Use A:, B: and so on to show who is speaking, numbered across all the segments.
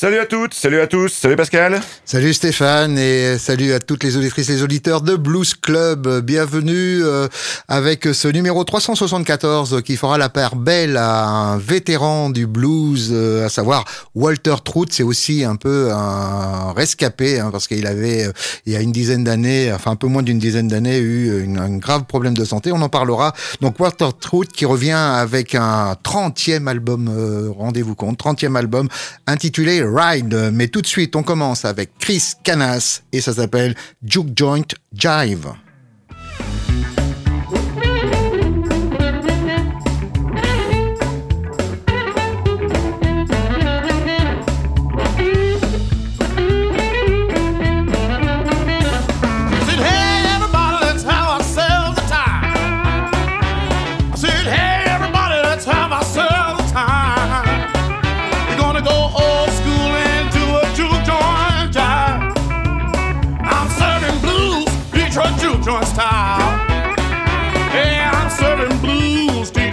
A: Salut à toutes, salut à tous, salut Pascal.
B: Salut Stéphane et salut à toutes les auditrices et les auditeurs de Blues Club. Bienvenue euh, avec ce numéro 374 qui fera la paire belle à un vétéran du blues, euh, à savoir Walter Trout. C'est aussi un peu un rescapé hein, parce qu'il avait, euh, il y a une dizaine d'années, enfin un peu moins d'une dizaine d'années, eu un grave problème de santé. On en parlera. Donc Walter Trout qui revient avec un 30e album, rendez-vous compte, 30e album intitulé Ride. Mais tout de suite, on commence avec Chris Canas et ça s'appelle Juke Joint Jive.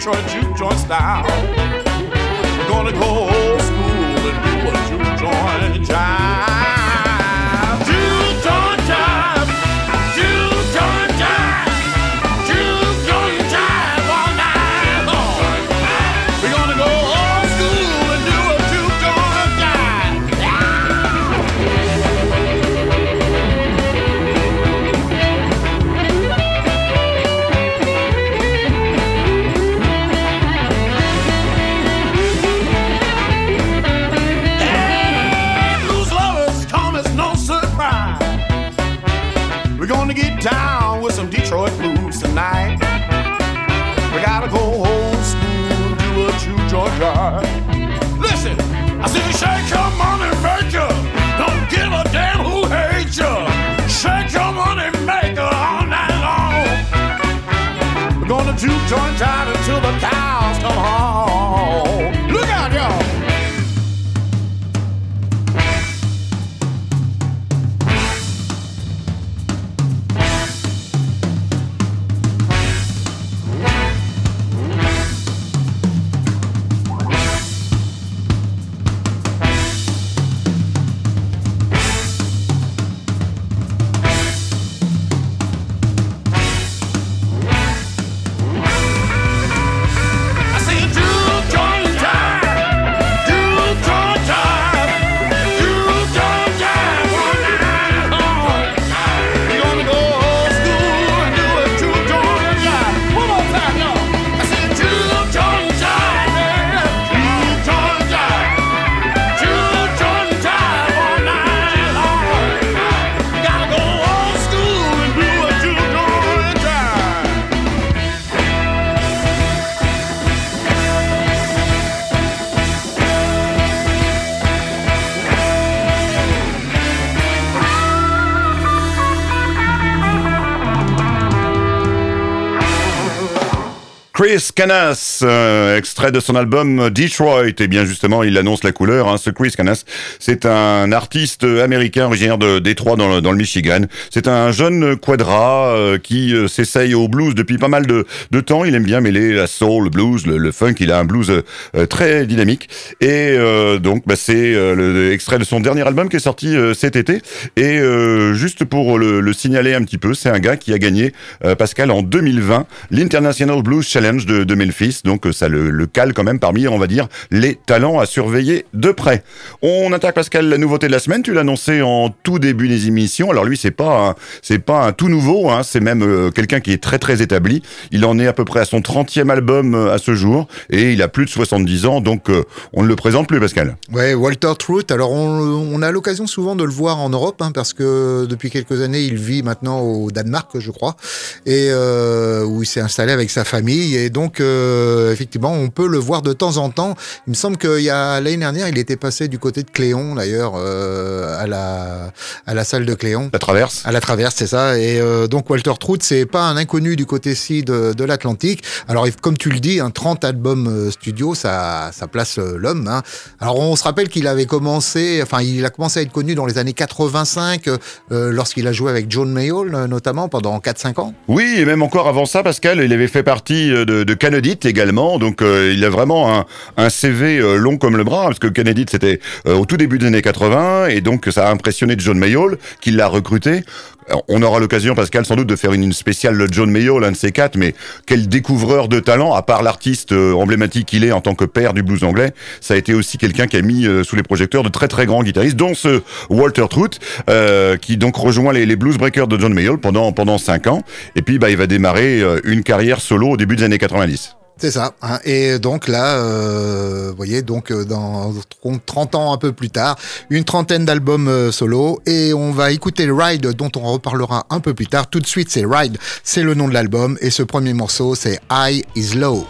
C: Detroit juke joint style. Gonna go old school and do a juke joint jive.
A: Chris Canas, euh, extrait de son album Detroit. Et bien justement, il annonce la couleur. Hein. Ce Chris Canas, c'est un artiste américain originaire de Détroit dans le, Michigan. C'est un jeune quadra euh, qui euh, s'essaye au blues depuis pas mal de, temps. Il aime bien mêler la soul, le blues, le, funk. Il a un blues très dynamique. Et donc, bah, c'est le extrait de son dernier album qui est sorti cet été. Et juste pour le, le, signaler un petit peu, c'est un gars qui a gagné, Pascal, en 2020, l'International Blues Challenge de, de Memphis, donc euh, ça le, le, cale quand même parmi, on va dire, les talents à surveiller de près. On attaque Pascal la nouveauté de la semaine. Tu annoncé en tout début des émissions. Alors lui, c'est pas c'est pas un tout nouveau, hein, c'est même euh, quelqu'un qui est très très établi. Il en est à peu près à son 30e album euh, à ce jour et il a plus de 70 ans, donc on ne le présente plus, Pascal.
B: Ouais, Walter Trout. Alors on, on a l'occasion souvent de le voir en Europe, hein, parce que depuis quelques années, il vit maintenant au Danemark, je crois, et où il s'est installé avec sa famille et donc euh, effectivement on peut le voir de temps en temps. Il me semble qu'il y a l'année dernière il était passé du côté de Cléon d'ailleurs euh, à la à la salle de Cléon.
A: La Traverse.
B: À la Traverse c'est ça. Et euh, donc Walter Trout c'est pas un inconnu du côté-ci de, de l'Atlantique. Alors comme tu le dis, un 30 albums studio ça ça place l'homme. Hein. Alors on se rappelle qu'il avait commencé, enfin il a commencé à être connu dans les années 85 lorsqu'il a joué avec John Mayall notamment pendant 4-5 ans.
A: Oui et même encore avant ça Pascal il avait fait partie de, de également. Donc euh, il a vraiment un, CV euh, long comme le bras, parce que Kennedy c'était euh, au tout début des années 80, et donc ça a impressionné John Mayall, qui l'a recruté. On aura l'occasion, Pascal, sans doute, de faire une, spéciale John Mayall, l'un de ces quatre, mais quel découvreur de talent, à part l'artiste euh, emblématique qu'il est en tant que père du blues anglais, ça a été aussi quelqu'un qui a mis euh, sous les projecteurs de très très grands guitaristes, dont ce Walter Trout, euh, qui donc rejoint les, blues breakers de John Mayall pendant pendant cinq ans, et puis bah, il va démarrer une carrière solo au début des années 90.
B: C'est ça. hein. Et donc là, euh, vous voyez, donc euh, dans 30 ans un peu plus tard, une trentaine d'albums euh, solo. Et on va écouter Ride, dont on reparlera un peu plus tard. Tout de suite, c'est Ride, c'est le nom de l'album. Et ce premier morceau, c'est High is Low.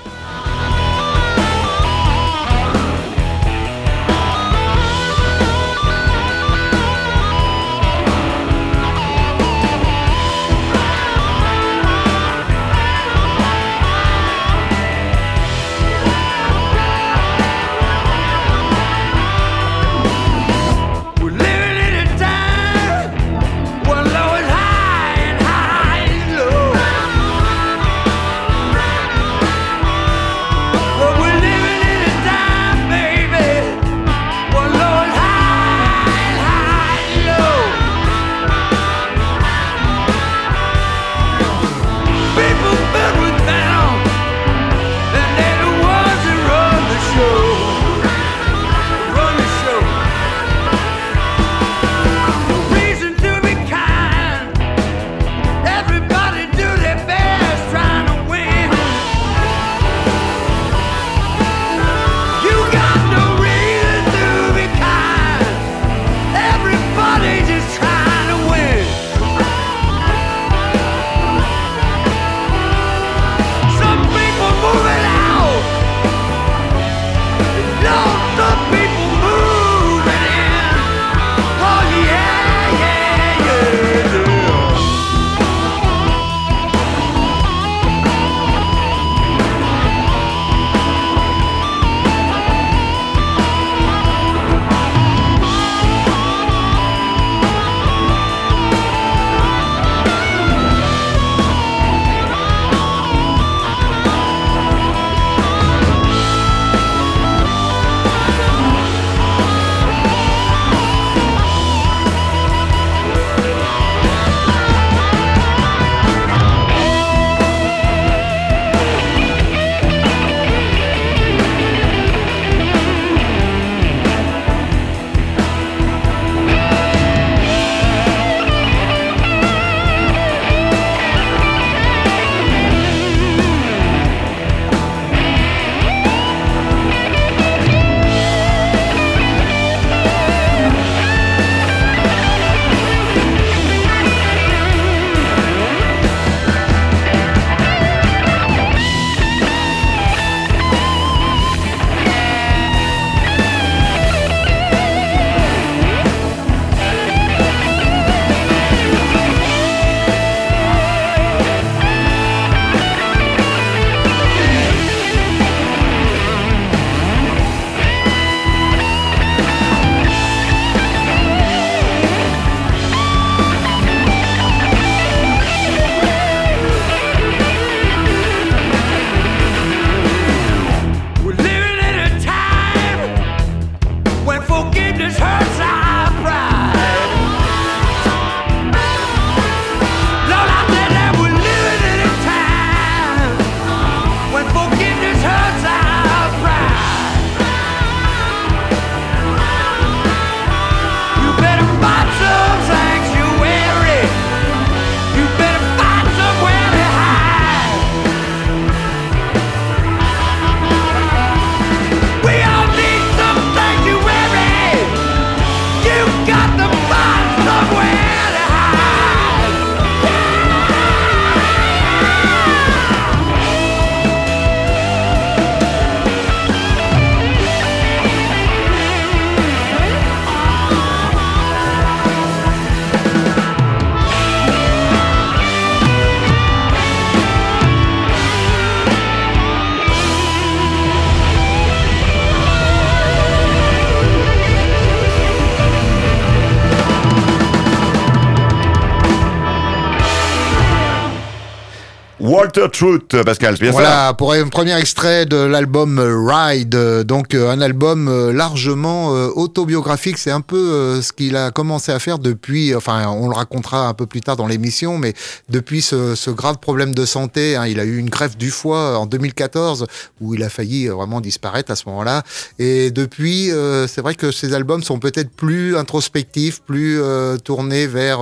A: Truth, Pascal, bien
B: voilà, pour un premier extrait de l'album Ride, donc euh, un album euh, largement euh, autobiographique. C'est un peu ce qu'il a commencé à faire depuis, enfin, on le racontera un peu plus tard dans l'émission, mais depuis ce, ce, grave problème de santé, hein, il a eu une greffe du foie en 2014 où il a failli vraiment disparaître à ce moment-là. Et depuis, c'est vrai que ses albums sont peut-être plus introspectifs, plus tournés vers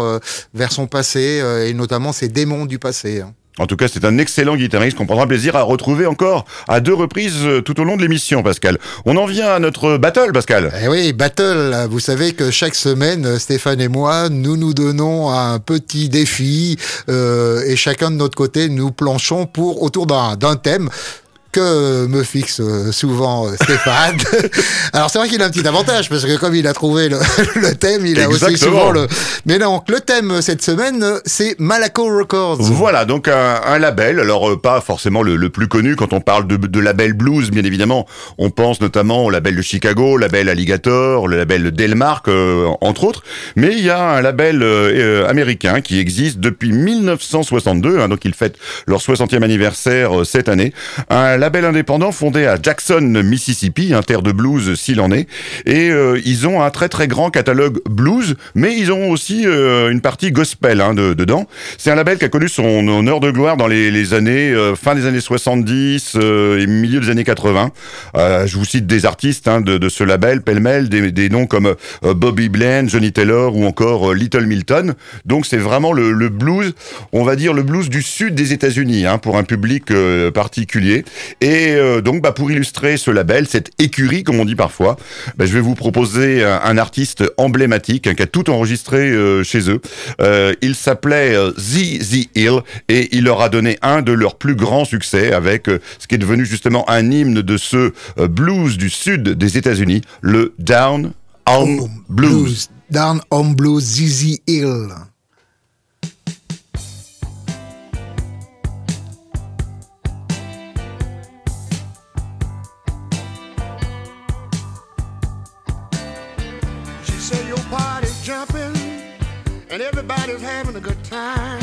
B: vers son passé et notamment ses démons du passé. Hein.
A: En tout cas, c'est un excellent guitariste qu'on prendra plaisir à retrouver encore à deux reprises euh, tout au long de l'émission, Pascal. On en vient à notre battle, Pascal.
B: Eh oui, battle. Vous savez que chaque semaine, Stéphane et moi, nous nous donnons un petit défi euh, et chacun de notre côté, nous planchons pour autour d'un thème que me fixe euh, souvent euh, Stéphane. Alors c'est vrai qu'il a un petit avantage parce que comme il a trouvé le, thème, il a aussi souvent le. Mais donc le thème cette semaine, c'est Malaco Records.
A: Voilà, donc un, label. Alors euh, pas forcément le, plus connu quand on parle de, de, label blues, bien évidemment. On pense notamment au label de Chicago, label Alligator, le label Delmark, entre autres. Mais il y a un label américain qui existe depuis 1962, hein, donc ils fêtent leur 60e anniversaire cette année. Un label indépendant fondé à Jackson, Mississippi, un terre de blues s'il en est. Et euh, ils ont un très très grand catalogue blues, mais ils ont aussi euh, une partie gospel hein, de, dedans. C'est un label qui a connu son honneur de gloire dans les, années euh, fin des années 70 et milieu des années 80. je vous cite des artistes hein, de, ce label, pêle-mêle, des, noms comme Bobby Bland, Johnny Taylor ou encore Little Milton. Donc c'est vraiment le, le, blues, on va dire le blues du sud des États-Unis, hein, pour un public particulier. Et euh, donc, bah, pour illustrer ce label, cette écurie, comme on dit parfois, bah, je vais vous proposer un, artiste emblématique hein, qui a tout enregistré euh, chez eux. Euh, il s'appelait ZZ Hill et il leur a donné un de leurs plus grands succès avec ce qui est devenu justement un hymne de ce blues du sud des États-Unis, le Down Home blues. blues.
B: Down Home Blues, ZZ Hill.
D: And everybody's having a good time.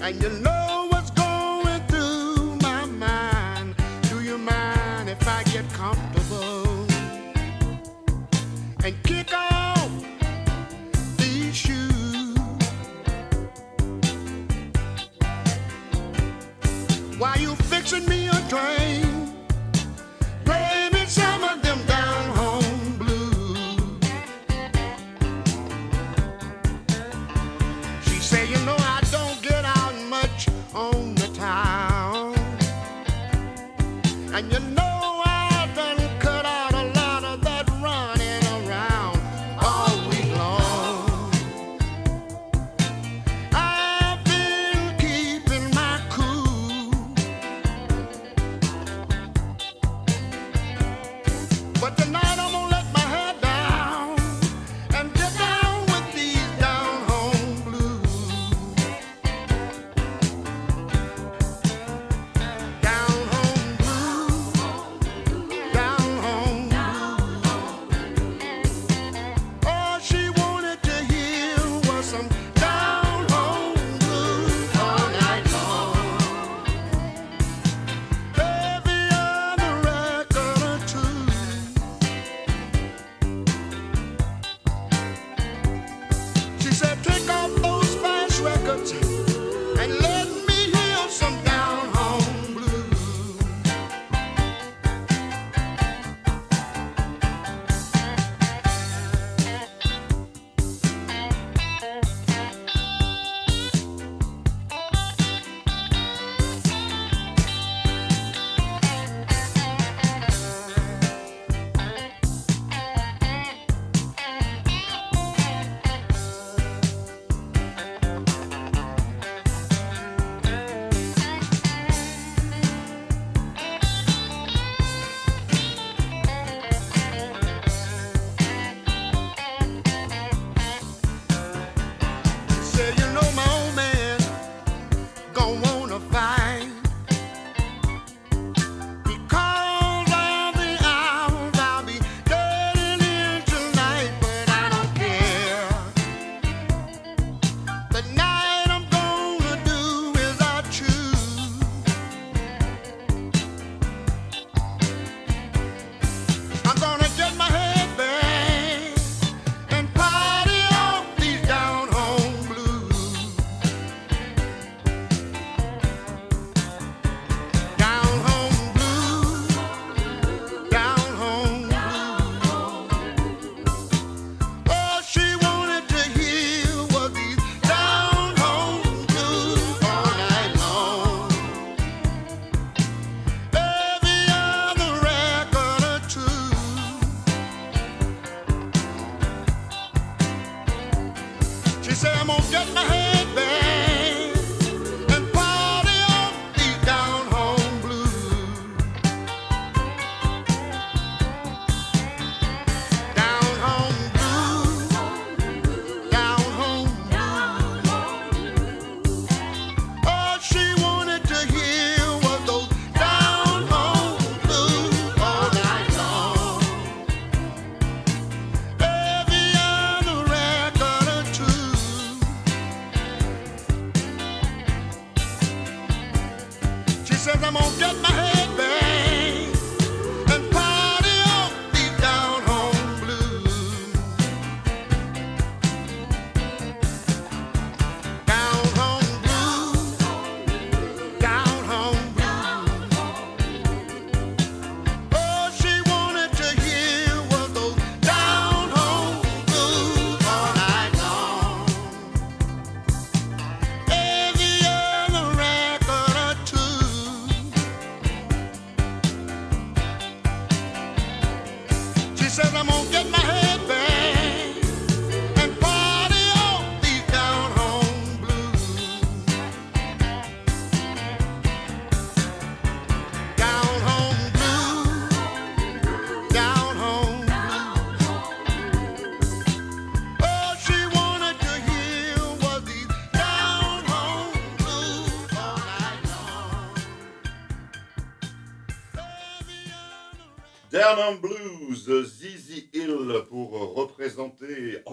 D: And you know what's going through my mind. Do you mind if I get comfortable and kick off these shoes? While you fixing me a drink?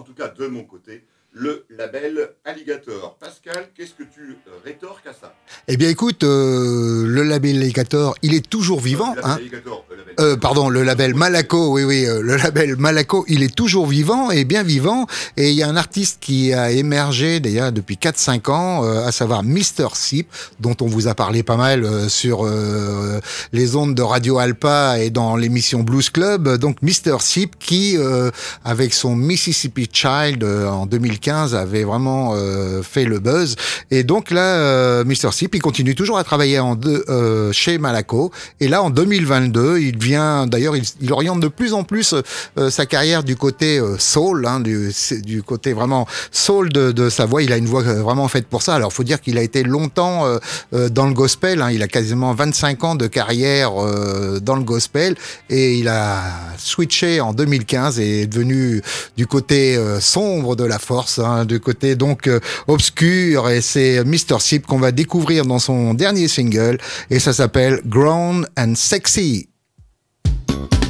A: En tout cas de mon côté, le label Alligator. Pascal, qu'est-ce que tu rétorques à ça?
B: Eh bien, écoute, euh, le label Alligator, il est toujours vivant.
A: Le label
B: Hein
A: Alligator,
B: Euh, pardon, le label Malaco, oui, oui, euh, le label Malaco, il est toujours vivant et bien vivant. Et il y a un artiste qui a émergé d'ailleurs depuis 4-5 ans, euh, à savoir Mr. Sip, dont on vous a parlé pas mal euh, sur euh, les ondes de Radio Alpa et dans l'émission Blues Club. Donc Mr. Sip qui, avec son Mississippi Child en 2015, avait vraiment fait le buzz. Et donc là, Mr. Sip, il continue toujours à travailler en deux, chez Malaco. Et là, en 2022, il vient, d'ailleurs, il, il oriente de plus en plus euh, sa carrière du côté euh, soul, hein, du, du côté vraiment soul de, de sa voix. Il a une voix euh, vraiment faite pour ça. Alors, faut dire qu'il a été longtemps euh, euh, dans le gospel. hein. Il a quasiment 25 ans de carrière euh, dans le gospel et il a switché en 2015 et est devenu du côté euh, sombre de la force, hein, du côté donc euh, obscur. Et c'est Mr. Sip qu'on va découvrir dans son dernier single et ça s'appelle Grown and Sexy.
E: Thank you.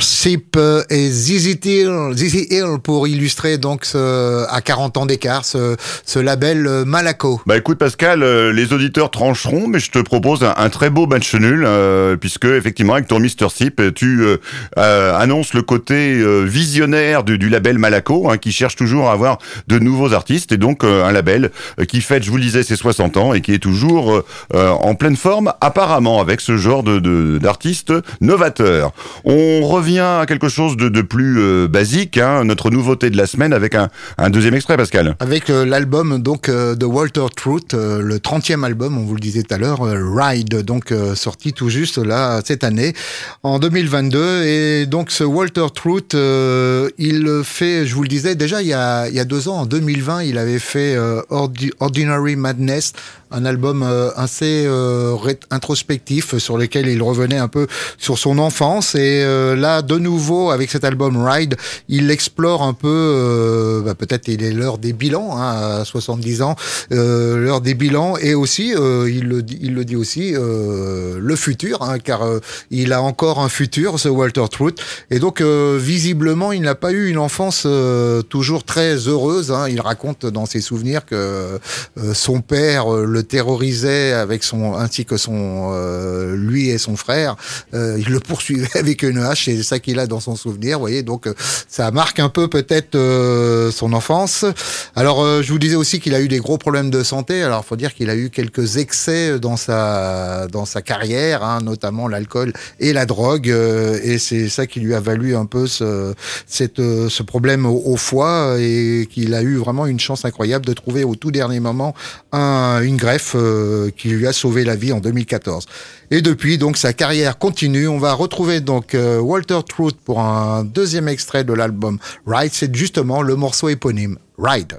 E: Sip
B: euh, et ZZ Hill, pour illustrer donc ce, à 40 ans d'écart ce, ce label Malaco.
A: Bah écoute Pascal, euh, les auditeurs trancheront, mais je te propose un, très beau match nul, euh, puisque effectivement avec ton Mr. Sip, tu euh, euh, annonces le côté visionnaire du, du label Malaco, hein, qui cherche toujours à avoir de nouveaux artistes, et donc un label qui fête, je vous le disais, ses 60 ans, et qui est toujours en pleine forme, apparemment, avec ce genre de d'artistes novateurs. Revient à quelque chose de, de plus euh, basique, hein, notre nouveauté de la semaine, avec un, un deuxième extrait, Pascal.
B: Avec euh, l'album donc euh, de Walter Trout, euh, le 30e album, on vous le disait tout à l'heure, euh, Ride, donc euh, sorti tout juste là cette année, en 2022. Et donc ce Walter Trout, il fait, je vous le disais déjà il y a, il y a deux ans, en 2020, il avait fait Ordi- Ordinary Madness, un album euh, assez euh, introspectif sur lequel il revenait un peu sur son enfance. Et euh, là, de nouveau, avec cet album Ride, il explore un peu, euh, bah, peut-être il est l'heure des bilans, hein, à 70 ans, euh, l'heure des bilans, et aussi, euh, il, le, il le dit aussi, euh, le futur, hein, car euh, il a encore un futur, ce Walter Trout. Et donc, euh, visiblement, il n'a pas eu une enfance euh, toujours très heureuse. hein. Il raconte dans ses souvenirs que euh, son père euh, le terrorisait avec son ainsi que son euh, lui et son frère. Euh, il le poursuivait avec une hache. C'est ça qu'il a dans son souvenir. Vous voyez, donc euh, ça marque un peu peut-être euh, son enfance. Alors, euh, je vous disais aussi qu'il a eu des gros problèmes de santé. Alors, faut dire qu'il a eu quelques excès dans sa dans sa carrière, hein, notamment l'alcool et la drogue. et c'est ça qui lui a valu un peu ce cette, ce problème au, au foie et qu'il a eu vraiment une chance incroyable de trouver au tout dernier moment un, une greffe euh, qui lui a sauvé la vie en 2014. Et depuis, donc, sa carrière continue. On va retrouver donc euh, Walter Trout pour un deuxième extrait de l'album Ride. C'est justement le morceau éponyme Ride.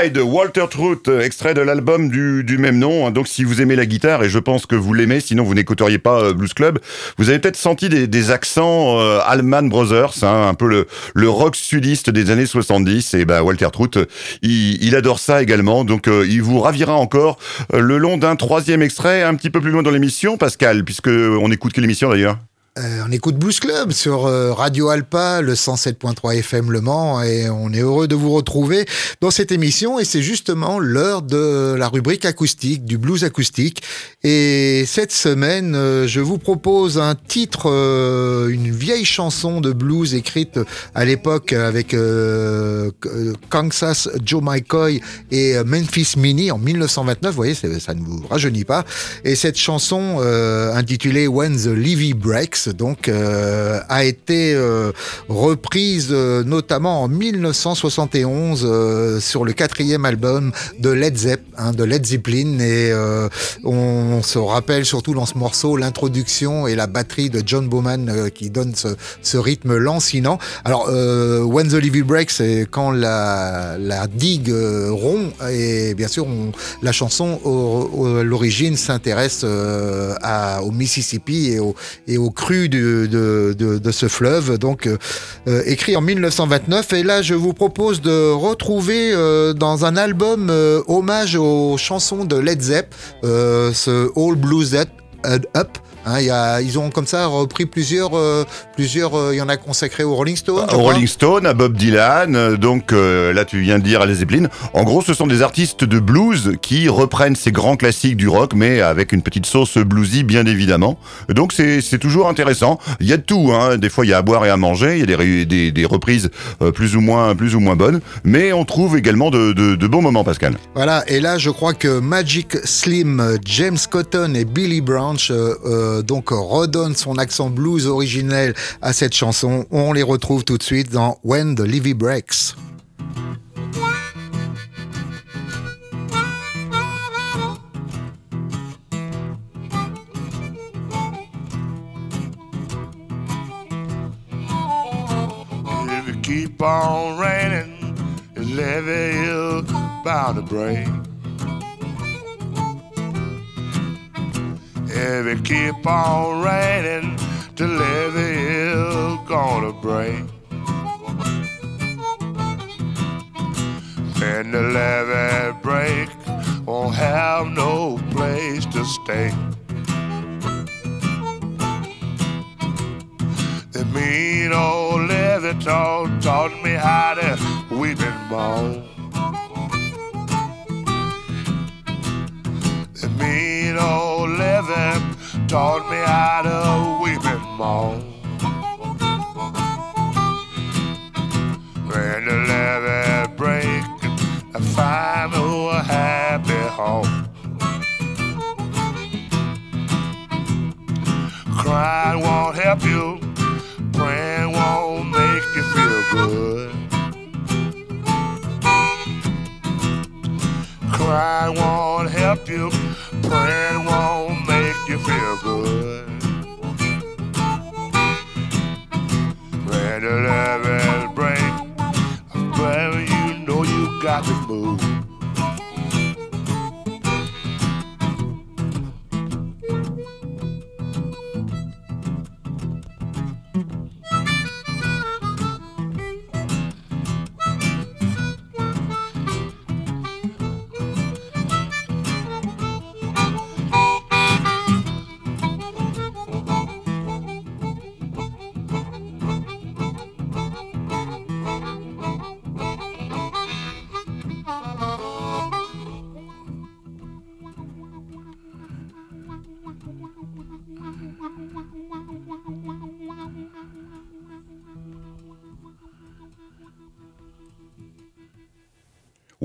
A: Ride, Walter Trout, extrait de l'album du, du même nom. hein. Donc si vous aimez la guitare, et je pense que vous l'aimez, sinon vous n'écouteriez pas euh, Blues Club, vous avez peut-être senti des, des accents euh, Allman Brothers, hein, un peu le, le rock sudiste des années 70. Et ben Walter Trout, il, il adore ça également. Donc euh, il vous ravira encore euh, le long d'un troisième extrait, un petit peu plus loin dans l'émission, Pascal, puisque on écoute quelle émission d'ailleurs
B: Euh, on écoute Blues Club sur euh, Radio Alpa, le 107.3 FM Le Mans, et on est heureux de vous retrouver dans cette émission. Et c'est justement l'heure de la rubrique acoustique, du blues acoustique. Et cette semaine, euh, je vous propose un titre, euh, une vieille chanson de blues écrite à l'époque avec Kansas Joe McCoy et Memphis Mini en 1929. Vous voyez, ça ne vous rajeunit pas. Et cette chanson intitulée When the Levee Breaks, donc, euh, a été euh, reprise euh, notamment en 1971 euh, sur le quatrième album de Led Zepp, hein, de Led Zeppelin. Et euh, on se rappelle surtout dans ce morceau l'introduction et la batterie de John Bowman qui donne ce, ce rythme lancinant. Alors, When the Levee Breaks, c'est quand la, la digue rompt. Et bien sûr, on, la chanson, au- au- à l'origine, s'intéresse euh, au Mississippi et au, et au cru de, de, de, ce fleuve, donc euh, euh, écrit en 1929. Et là, je vous propose de retrouver euh, dans un album hommage aux chansons de Led Zepp, ce All Blues. Up. Hein, il y a, ils ont comme ça repris plusieurs, euh, plusieurs. euh, Il y en a consacré aux Rolling Stones. je
A: Au
B: crois.
A: Rolling Stone, à Bob Dylan, euh, donc euh, là tu viens de dire à les Zeppelin. En gros, ce sont des artistes de blues qui reprennent ces grands classiques du rock, mais avec une petite sauce bluesy, bien évidemment. Donc c'est toujours intéressant. Il y a de tout, hein. des fois il y a à boire et à manger, il y a des, des, des reprises plus ou moins plus ou moins bonnes, mais on trouve également de, de, de bons moments, Pascal.
B: Voilà, et là je crois que Magic Slim, James Cotton et Billy Branch euh, donc redonnent son accent blues originel à cette chanson. On les retrouve tout de suite dans When the Levee Breaks.
C: You keep on raining, the levee is gonna break. When the levee break, won't have no place to stay. The mean old levy taught, taught me how to weep and moan. Mean old levy taught me how to weep and moan. When the levee break, I find me a happy home. Crying won't help you. Praying won't make you feel good. Crying won't help you. Praying won't make you feel good. When the levels break, baby, you know you got to move.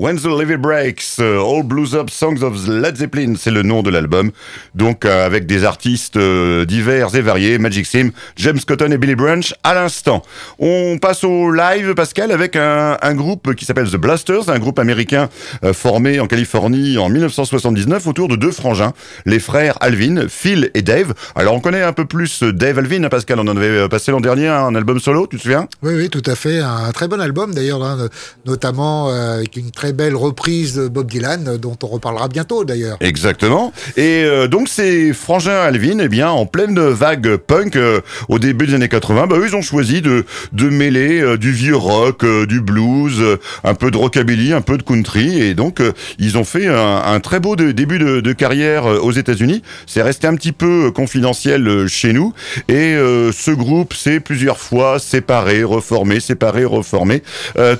A: When the Levee Breaks, euh, All Blues Up Songs of Led Zeppelin, c'est le nom de l'album. Donc euh, avec des artistes euh, divers et variés, Magic Sim, James Cotton et Billy Branch à l'instant. On passe au live, Pascal, avec un, groupe qui s'appelle The Blasters, un groupe américain formé en Californie en 1979 autour de deux frangins, les frères Alvin, Phil et Dave. Alors on connaît un peu plus Dave Alvin, hein, Pascal, on en avait passé l'an dernier un album solo, tu te souviens?
B: Oui, oui, tout à fait. Un très bon album d'ailleurs, hein, notamment avec une très belle reprise de Bob Dylan, euh, dont on reparlera bientôt d'ailleurs.
A: Exactement. Et euh, donc ces frangins Alvin, eh bien, en pleine vague punk euh, au début des années 80, bah, eux, ils ont choisi de, de mêler du vieux rock, du blues, un peu de rockabilly, un peu de country, et donc ils ont fait un, très beau début de, carrière aux États-Unis. C'est resté un petit peu confidentiel chez nous, et ce groupe s'est plusieurs fois séparé, reformé, séparé, reformé.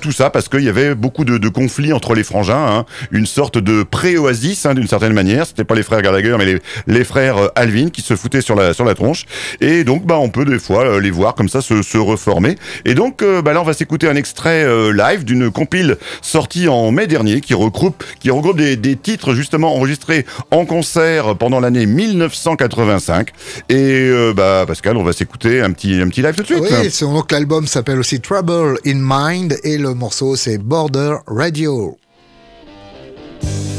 A: Tout ça parce qu'il y avait beaucoup de conflits entre les frangins, hein. une sorte de pré-oasis hein, d'une certaine manière. C'était pas les frères Gallagher, mais les, frères euh, Alvin qui se foutaient sur la sur la tronche. Et donc, bah, on peut des fois euh, les voir comme ça se, se reformer. Et donc, euh, bah, là, on va s'écouter un extrait live d'une compile sortie en mai dernier qui regroupe qui regroupe des, des titres justement enregistrés en concert pendant l'année 1985. Et bah, Pascal, on va s'écouter un petit un petit live tout de suite.
B: Oui, donc l'album s'appelle aussi Trouble in Mind et le morceau c'est Border Radio.
F: Thank you.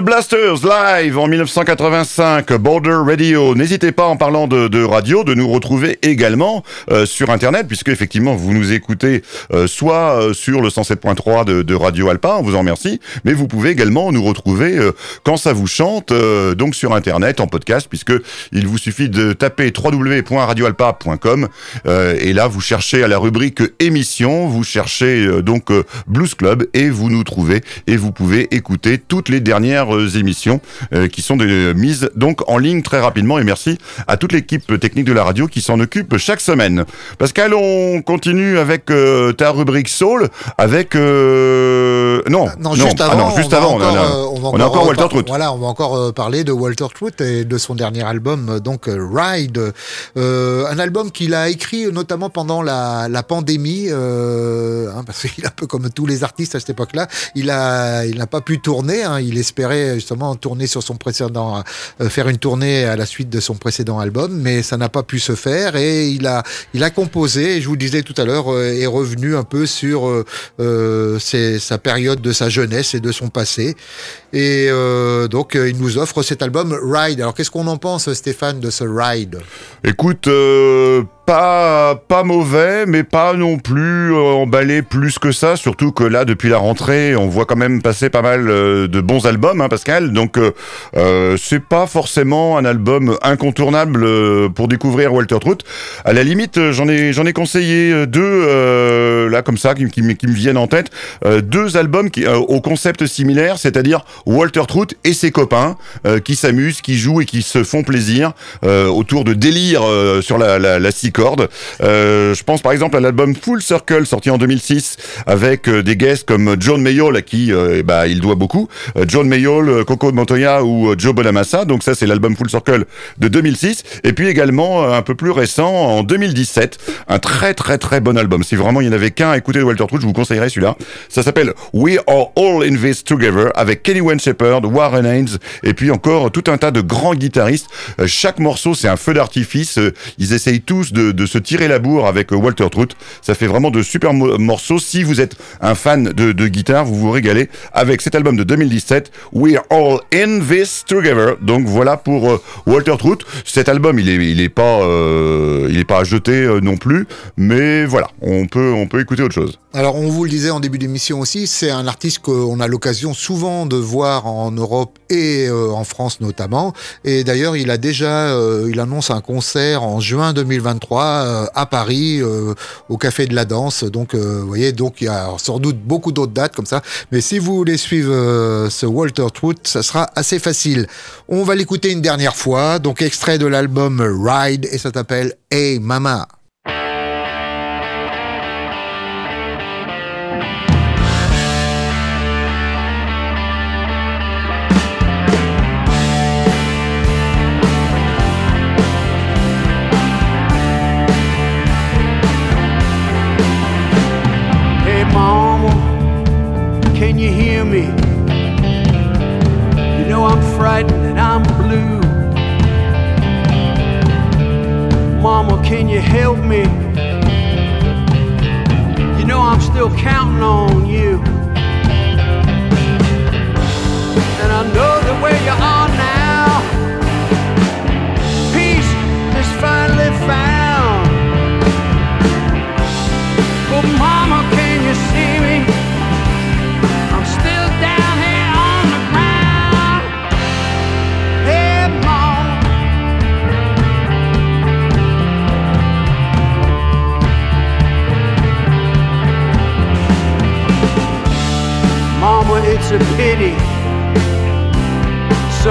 A: Blasters live en 1985, Border Radio. N'hésitez pas en parlant de, radio de nous retrouver également euh, sur internet puisque effectivement vous nous écoutez euh, soit euh, sur le 107.3 de, Radio Alpa, on vous en remercie, mais vous pouvez également nous retrouver quand ça vous chante donc sur internet en podcast puisque il vous suffit de taper www.radioalpa.com et là vous cherchez à la rubrique émission, vous cherchez donc Blues Club et vous nous trouvez et vous pouvez écouter toutes les dernières euh, émissions euh, qui sont des, mises donc en ligne très rapidement et merci à toute l'équipe technique de la radio qui s'en occupe chaque semaine. Pascal, on continue avec euh, ta rubrique Soul avec euh, non,
B: Non, juste
A: ah
B: avant,
A: non, juste
B: on va
A: on,
B: encore,
A: a,
B: euh, on va
A: on a encore Walter Trout.
B: Voilà, on va encore euh, parler de Walter Trout et de son dernier album, euh, donc Ride. Euh, un album qu'il a écrit notamment pendant la, la pandémie, euh, hein, parce qu'il est un peu comme tous les artistes à cette époque-là. Il a, il n'a pas pu tourner. hein, il espérait justement tourner sur son précédent, euh, faire une tournée à la suite de son précédent album, mais ça n'a pas pu se faire et il a, il a composé. Et je vous le disais tout à l'heure, est revenu un peu sur ses- sa période de sa jeunesse et de son passé. Et euh, donc, euh, il nous offre cet album Ride. Alors, qu'est-ce qu'on en pense, Stéphane, de ce Ride?
A: Écoute, euh, pas pas mauvais, mais pas non plus euh, emballé plus que ça. Surtout que là, depuis la rentrée, on voit quand même passer pas mal euh, de bons albums, hein, Pascal. Donc euh, euh, c'est pas forcément un album incontournable pour découvrir Walter Trout. À la limite, j'en ai j'en ai conseillé deux euh, là comme ça qui, qui, me- qui me viennent en tête. Deux albums qui au concept similaire, c'est-à-dire Walter Trout et ses copains qui s'amusent, qui jouent et qui se font plaisir autour de délire sur la, la, la six Euh, je pense par exemple à l'album Full Circle sorti en 2006 avec euh, des guests comme John Mayall à qui euh, bah, il doit beaucoup, John Mayall, Coco Montoya ou Joe Bonamassa. Donc ça c'est l'album Full Circle de 2006 et puis également un peu plus récent en 2017, un très très très bon album. Si vraiment il n'y en avait qu'un à écouter de Walter Trout, je vous conseillerais celui-là. Ça s'appelle We Are All in This Together avec Kenny Wayne Shepherd, Warren Haynes et puis encore tout un tas de grands guitaristes. Chaque morceau c'est un feu d'artifice. Ils essayent tous de, de se tirer la bourre avec euh, Walter Trout. Ça fait vraiment de super mo- morceaux. Si vous êtes un fan de, guitare, vous vous régalez avec cet album de 2017, We're All in This Together. Donc voilà pour euh, Walter Trout. Cet album, il est, il est pas, euh, pas à jeter non plus, mais voilà, on peut, on peut écouter autre chose.
B: Alors, on vous le disait en début d'émission aussi, c'est un artiste qu'on a l'occasion souvent de voir en Europe et en France notamment. Et d'ailleurs, il a déjà, il annonce un concert en juin 2023 euh, à Paris, euh, au Café de la Danse. Donc, euh, vous voyez, donc il y a sans doute beaucoup d'autres dates comme ça. Mais si vous voulez suivre ce Walter Trout, ça sera assez facile. On va l'écouter une dernière fois. Donc, extrait de l'album Ride et ça s'appelle Hey Mama.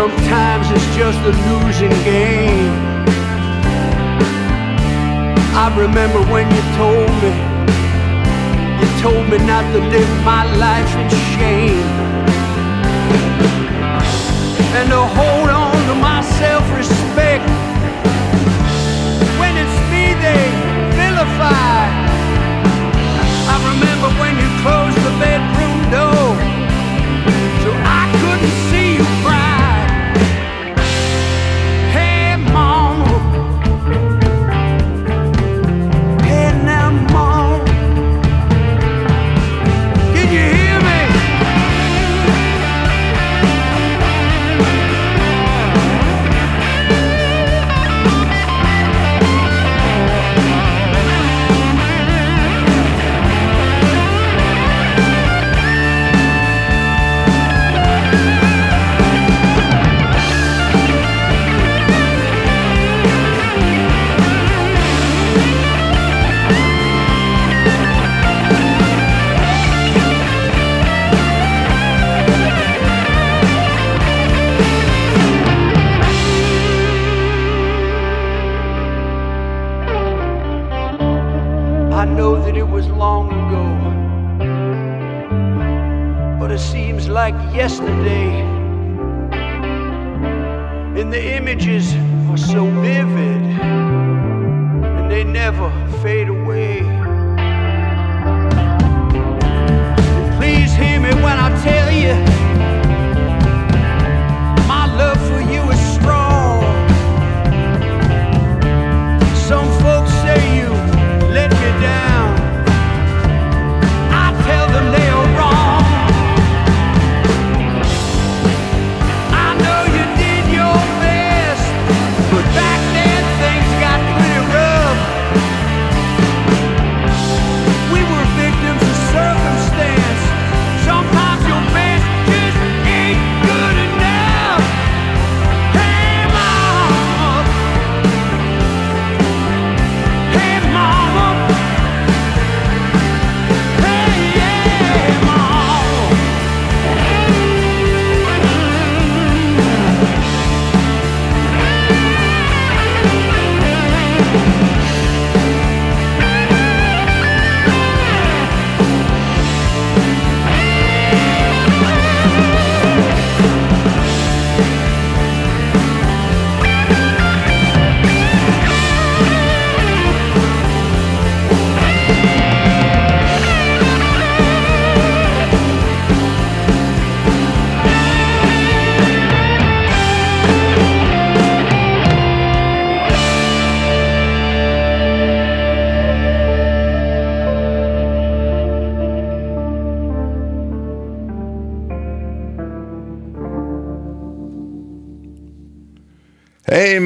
G: Sometimes it's just a losing game. I remember when you told me you told me not to live my life in shame and to hold on to my self-respect when it's me they vilify. I remember when you closed the bedroom door yesterday.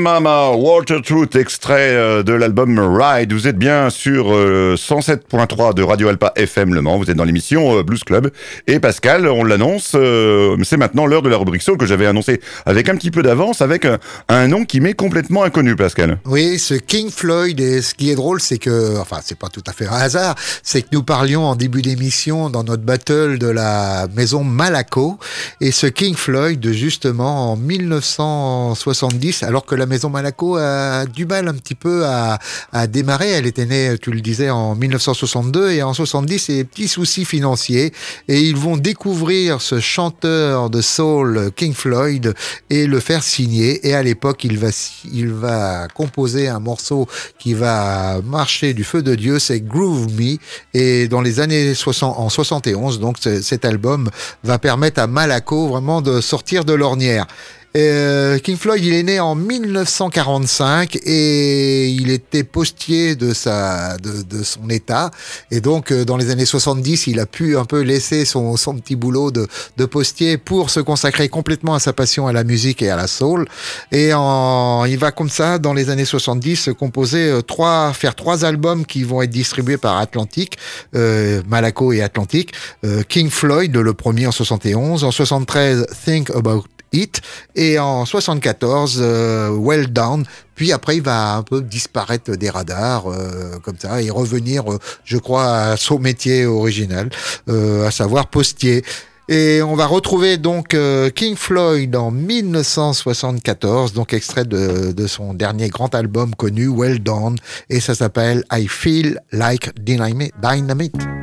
A: Mama, Walter Truth, extrait euh, de l'album Ride. Vous êtes bien sur euh, 107.3 de Radio Alpa FM Le Mans. Vous êtes dans l'émission euh, Blues Club. Et Pascal, on l'annonce, euh, c'est maintenant l'heure de la rubrique soul que j'avais annoncé avec un petit peu d'avance, avec un nom qui m'est complètement inconnu, Pascal.
B: Oui, ce King Floyd, et ce qui est drôle, c'est que, enfin, c'est pas tout à fait un hasard, c'est que nous parlions en début d'émission dans notre battle de la maison Malaco, et ce King Floyd, justement, en 1970, alors que la maison Malaco a du mal un petit peu à, à démarrer, elle était née, tu le disais, en 1962, et en 70, c'est des petits soucis financiers, et ils vont découvrir ce chanteur de soul, King Floyd, et le faire signer, et à l'époque, il va, il va composer un morceau qui va marcher du feu de Dieu, c'est Groove Me. Et dans les années 60, en 71, donc cet album va permettre à Malaco vraiment de sortir de l'ornière. Euh, King Floyd, il est né en 1945 et il était postier de sa de, de son état. Et donc euh, dans les années 70, il a pu un peu laisser son, son petit boulot de, de postier pour se consacrer complètement à sa passion à la musique et à la soul. Et en, il va comme ça dans les années 70 composer euh, trois faire trois albums qui vont être distribués par Atlantic, euh, Malaco et Atlantic, Euh, King Floyd le premier en 71, en 73 Think About It et en 74 euh, Well Down. Puis après il va un peu disparaître des radars euh, comme ça et revenir euh, je crois à son métier original euh, à savoir postier. Et on va retrouver donc euh, King Floyd en 1974, donc extrait de, de son dernier grand album connu, Well Done, et ça s'appelle I Feel Like Dynamite.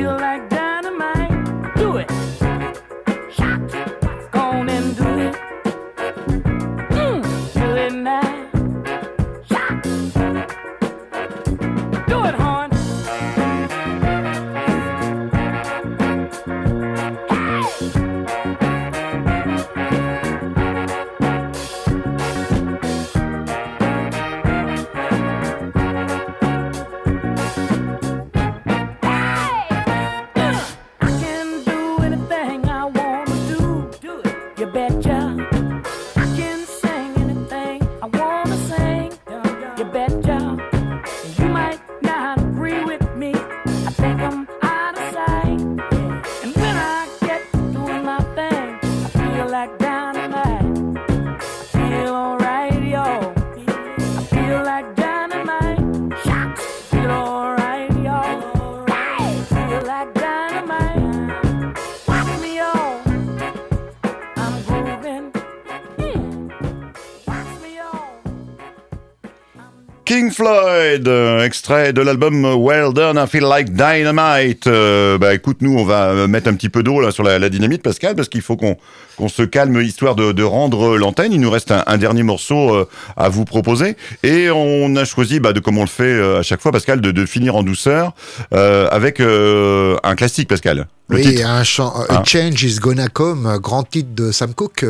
H: Feel like
A: Floyd, euh, extrait de l'album Well Done, I Feel Like Dynamite. Euh, bah écoute, nous on va mettre un petit peu d'eau là sur la, la dynamite, Pascal, parce qu'il faut qu'on qu'on se calme histoire de, de rendre l'antenne. Il nous reste un, un dernier morceau euh, à vous proposer, et on a choisi, bah, de comme on le fait euh, à chaque fois, Pascal, de, de finir en douceur avec un classique, Pascal. Le
B: oui,
A: titre.
B: un chant,
A: Ah.
B: Change is Gonna Come, grand titre de Sam Cooke,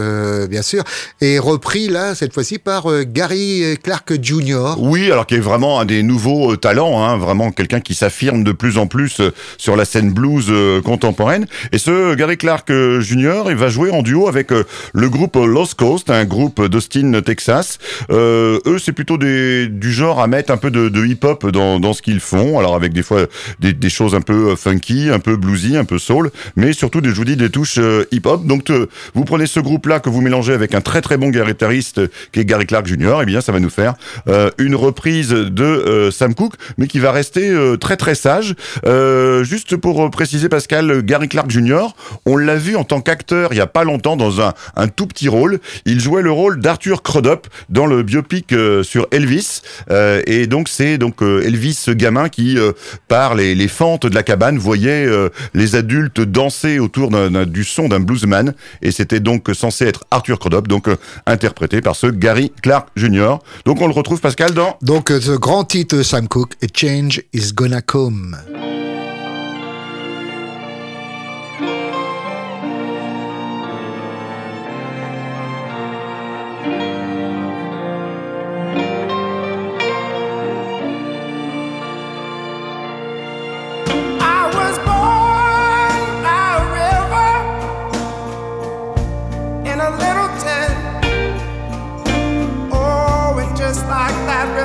B: bien sûr, et repris là, cette fois-ci, par Gary Clark Jr.
A: Oui, alors qui est vraiment un des nouveaux euh, talents, hein, vraiment quelqu'un qui s'affirme de plus en plus euh, sur la scène blues euh, contemporaine. Et ce Gary Clark Jr., il va jouer en duo avec le groupe Lost Coast, un groupe d'Austin, Texas. Euh, eux, c'est plutôt du genre à mettre un peu de, hip-hop dans, ce qu'ils font. Alors avec des fois des, choses un peu funky, un peu bluesy, un peu soul, mais surtout, des, je vous dis, des touches hip-hop. Donc vous prenez ce groupe-là que vous mélangez avec un très très bon guitariste qui est Gary Clark Jr., et bien ça va nous faire une reprise de euh, Sam Cooke, mais qui va rester euh, très très sage. Euh, juste pour euh, préciser, Pascal, euh, Gary Clark Jr., on l'a vu en tant qu'acteur il y a pas longtemps dans un, un tout petit rôle. Il jouait le rôle d'Arthur Crudup dans le biopic sur Elvis, et donc c'est donc Elvis, ce gamin qui par les, les fentes de la cabane voyait les adultes danser autour du son d'un bluesman, et c'était donc censé être Arthur Crudup, donc interprété par ce Gary Clark Jr. Donc on le retrouve Pascal dans
B: euh, ce grand titre Sam Cooke, A Change is Gonna Come.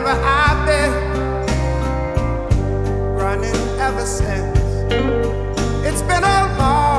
D: I've been running ever since. It's been a long,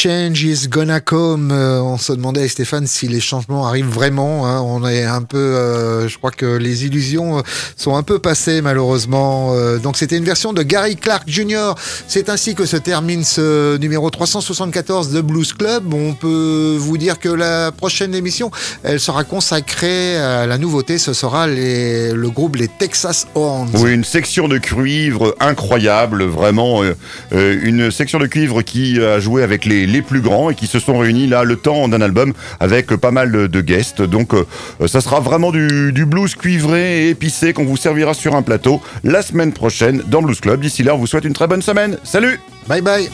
D: change
B: is gonna come. Euh, on se demandait avec Stéphane si les changements arrivent vraiment. hein. On est un peu, euh, je crois que les illusions euh, sont un peu passées malheureusement. Donc c'était une version de Gary Clark Jr. C'est ainsi que se termine ce numéro 374 de Blues Club. On peut vous dire que la prochaine émission, elle sera consacrée à la nouveauté. Ce sera le groupe les Texas Horns.
A: Oui, une section de cuivre incroyable, vraiment une section de cuivre qui a joué avec les, les plus grands et qui se sont réunis là le temps d'un album avec euh, pas mal de, guests. Donc euh, ça sera vraiment du, du blues cuivré et épicé qu'on vous servira sur un plateau la semaine prochaine dans Blues Club. D'ici là, on vous souhaite une très bonne semaine. Salut
B: Bye bye.